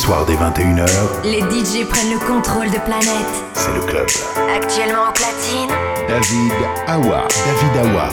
Soirs dès 21h, les DJ prennent le contrôle de Planète. C'est le club. Actuellement en platine, David Awa. David Awa.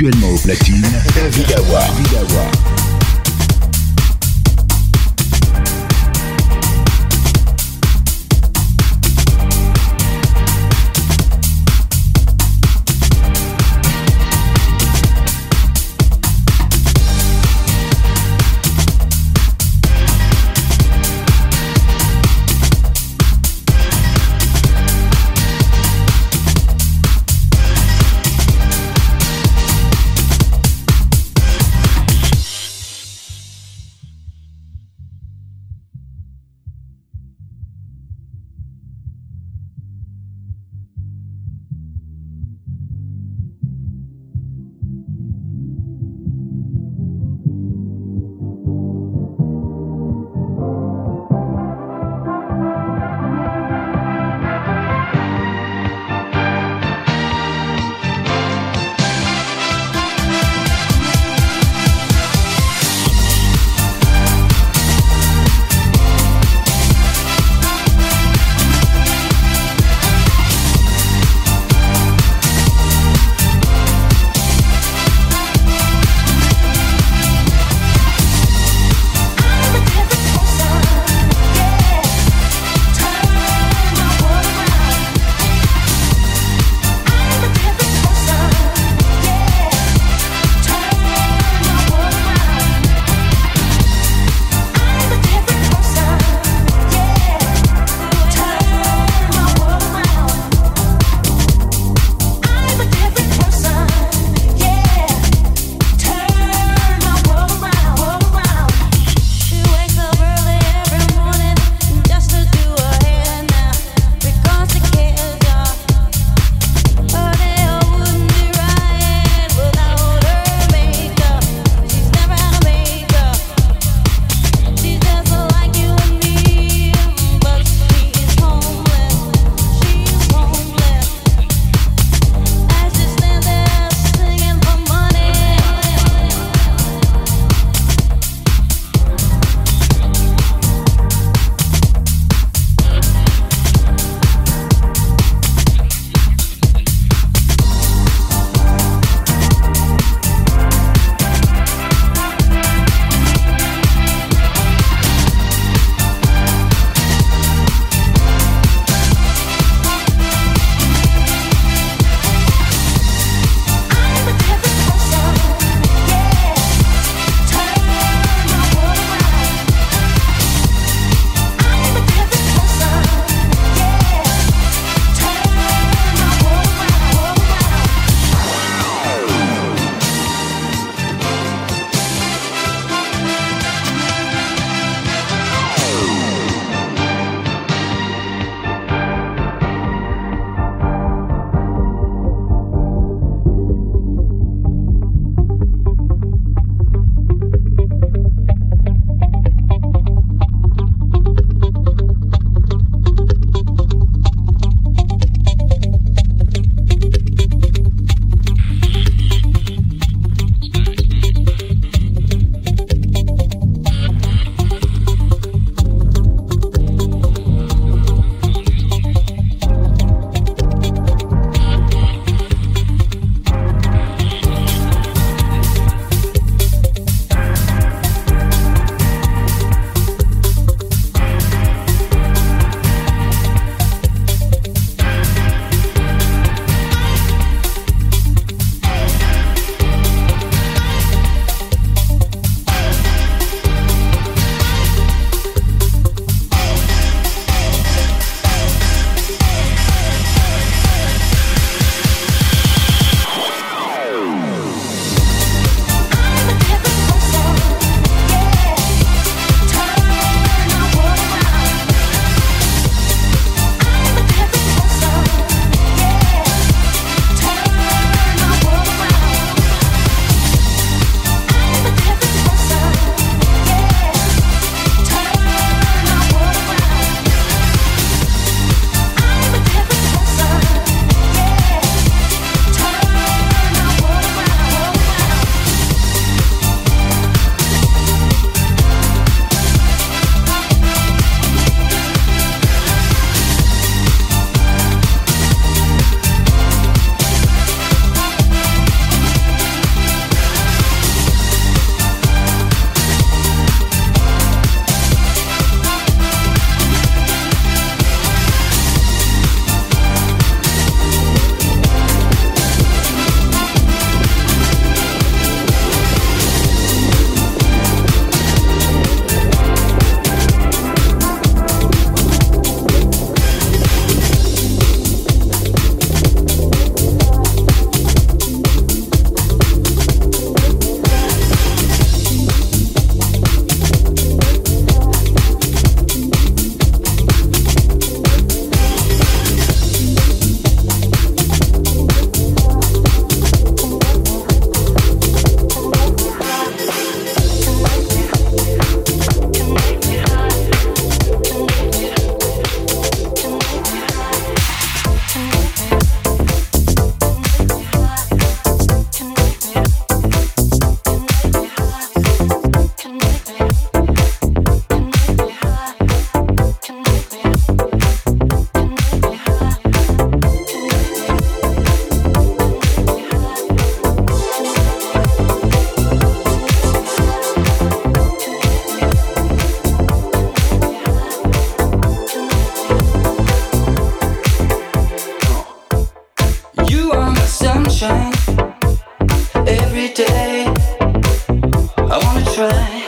Actuellement au platine, faces,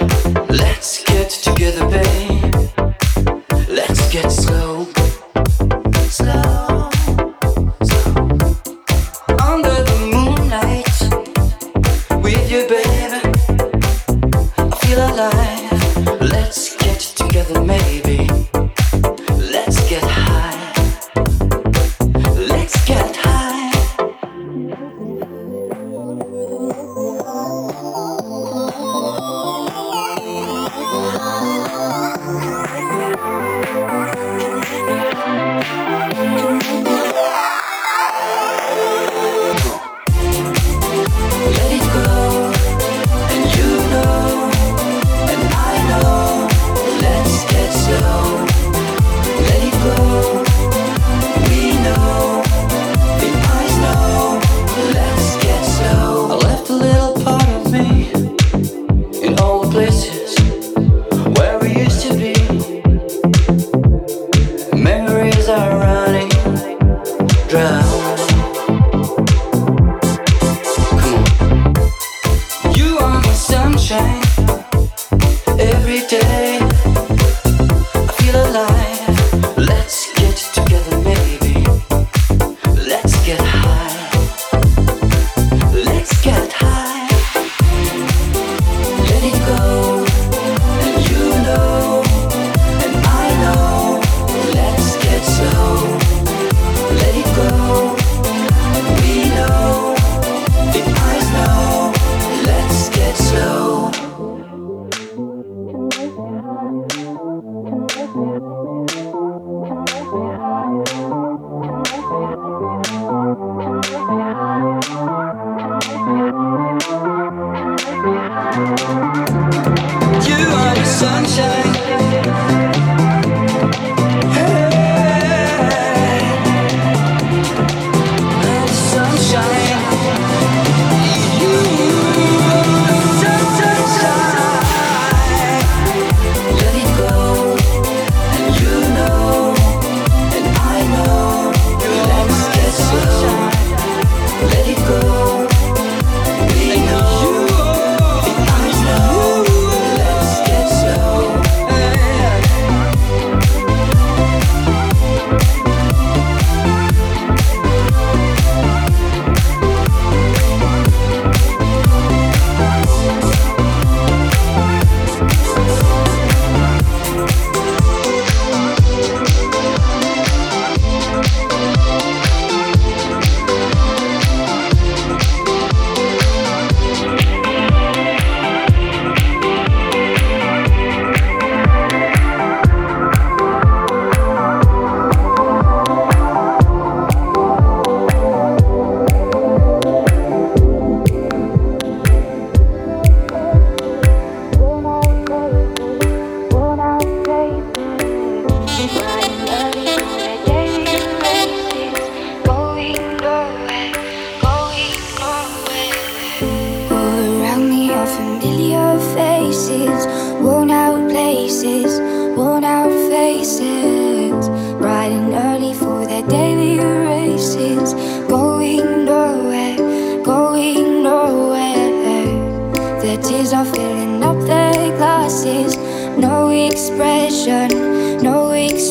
out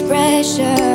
faces,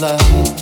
love.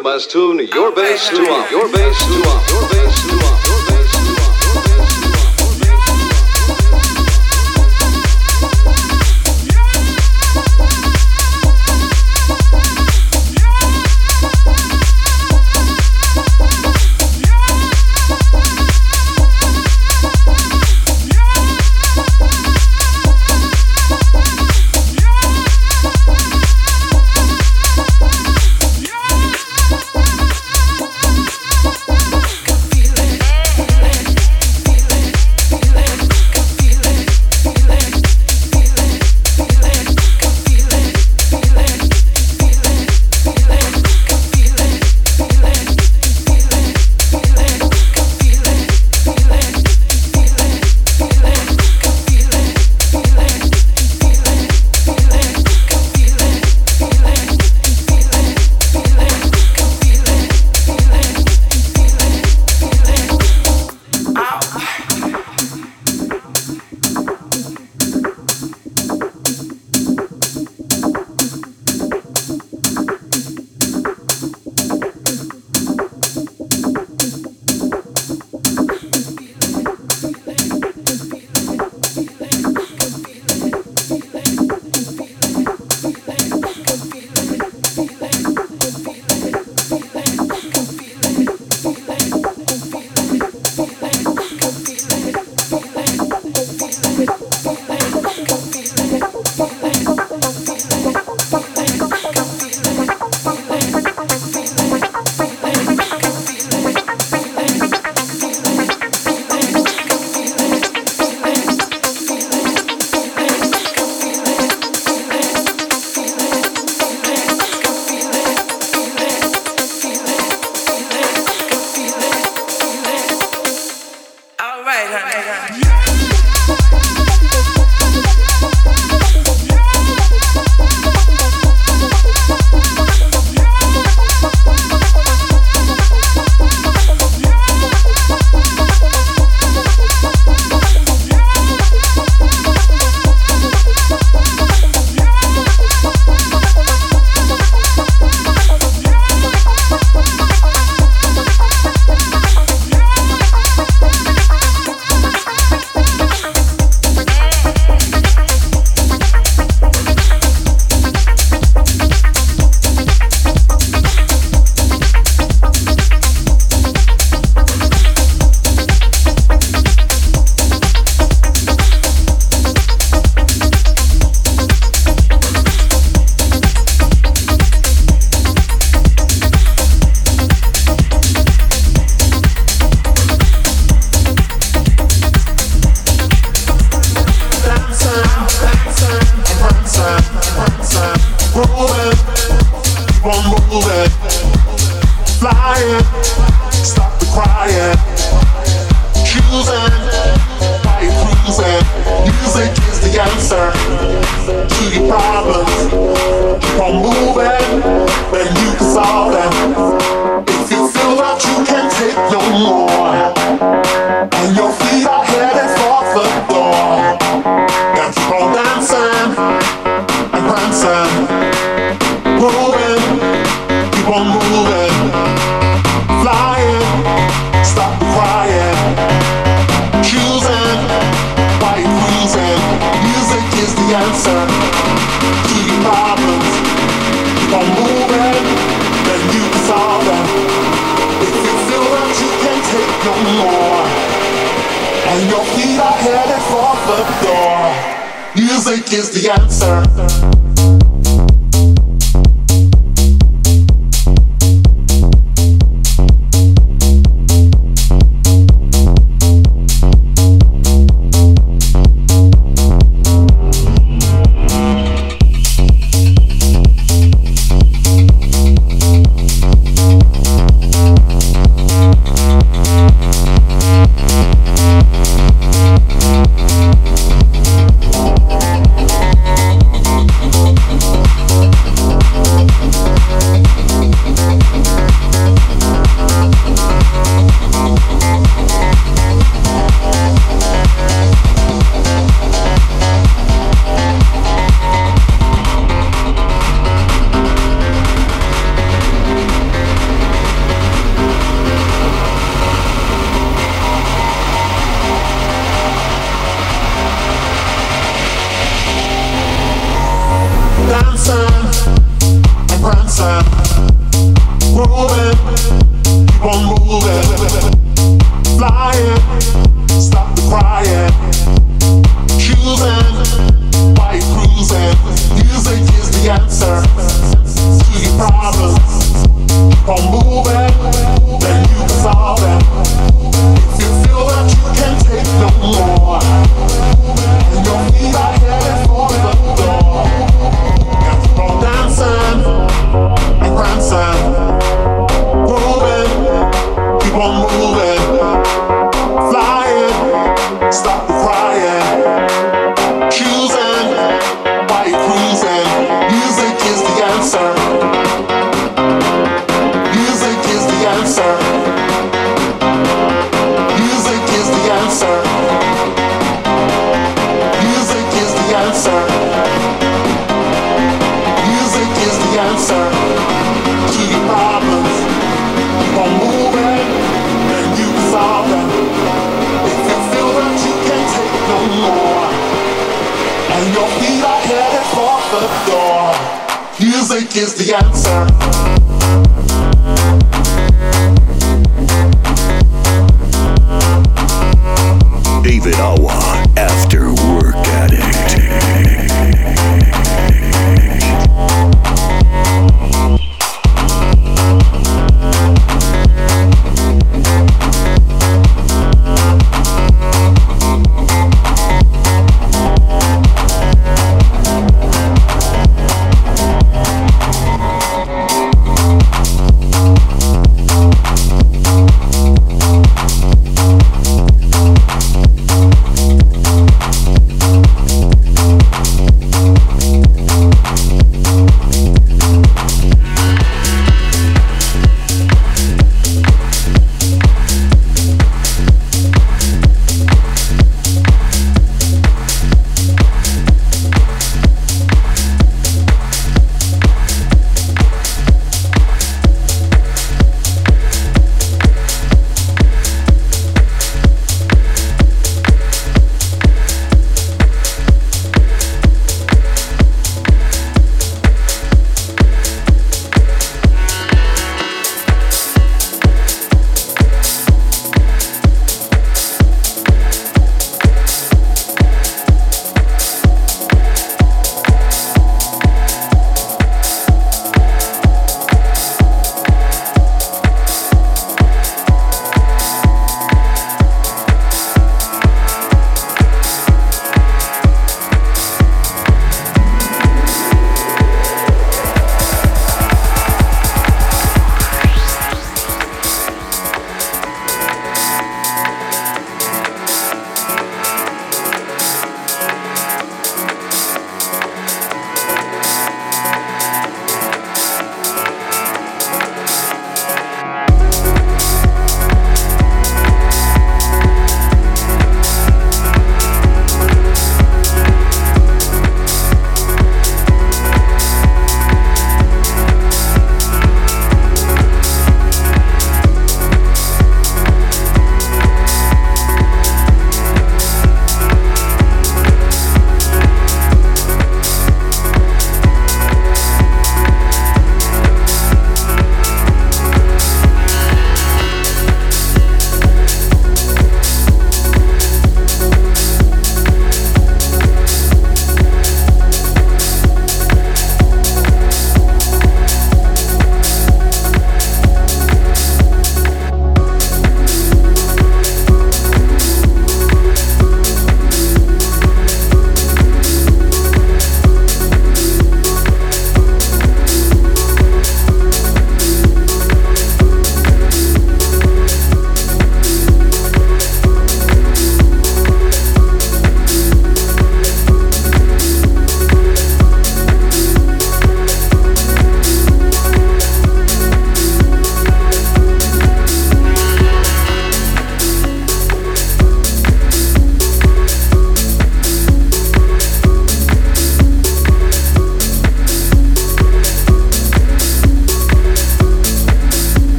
Must tune your bass to off. Your bass to off. music is the answer. David Awa, After Work Addict.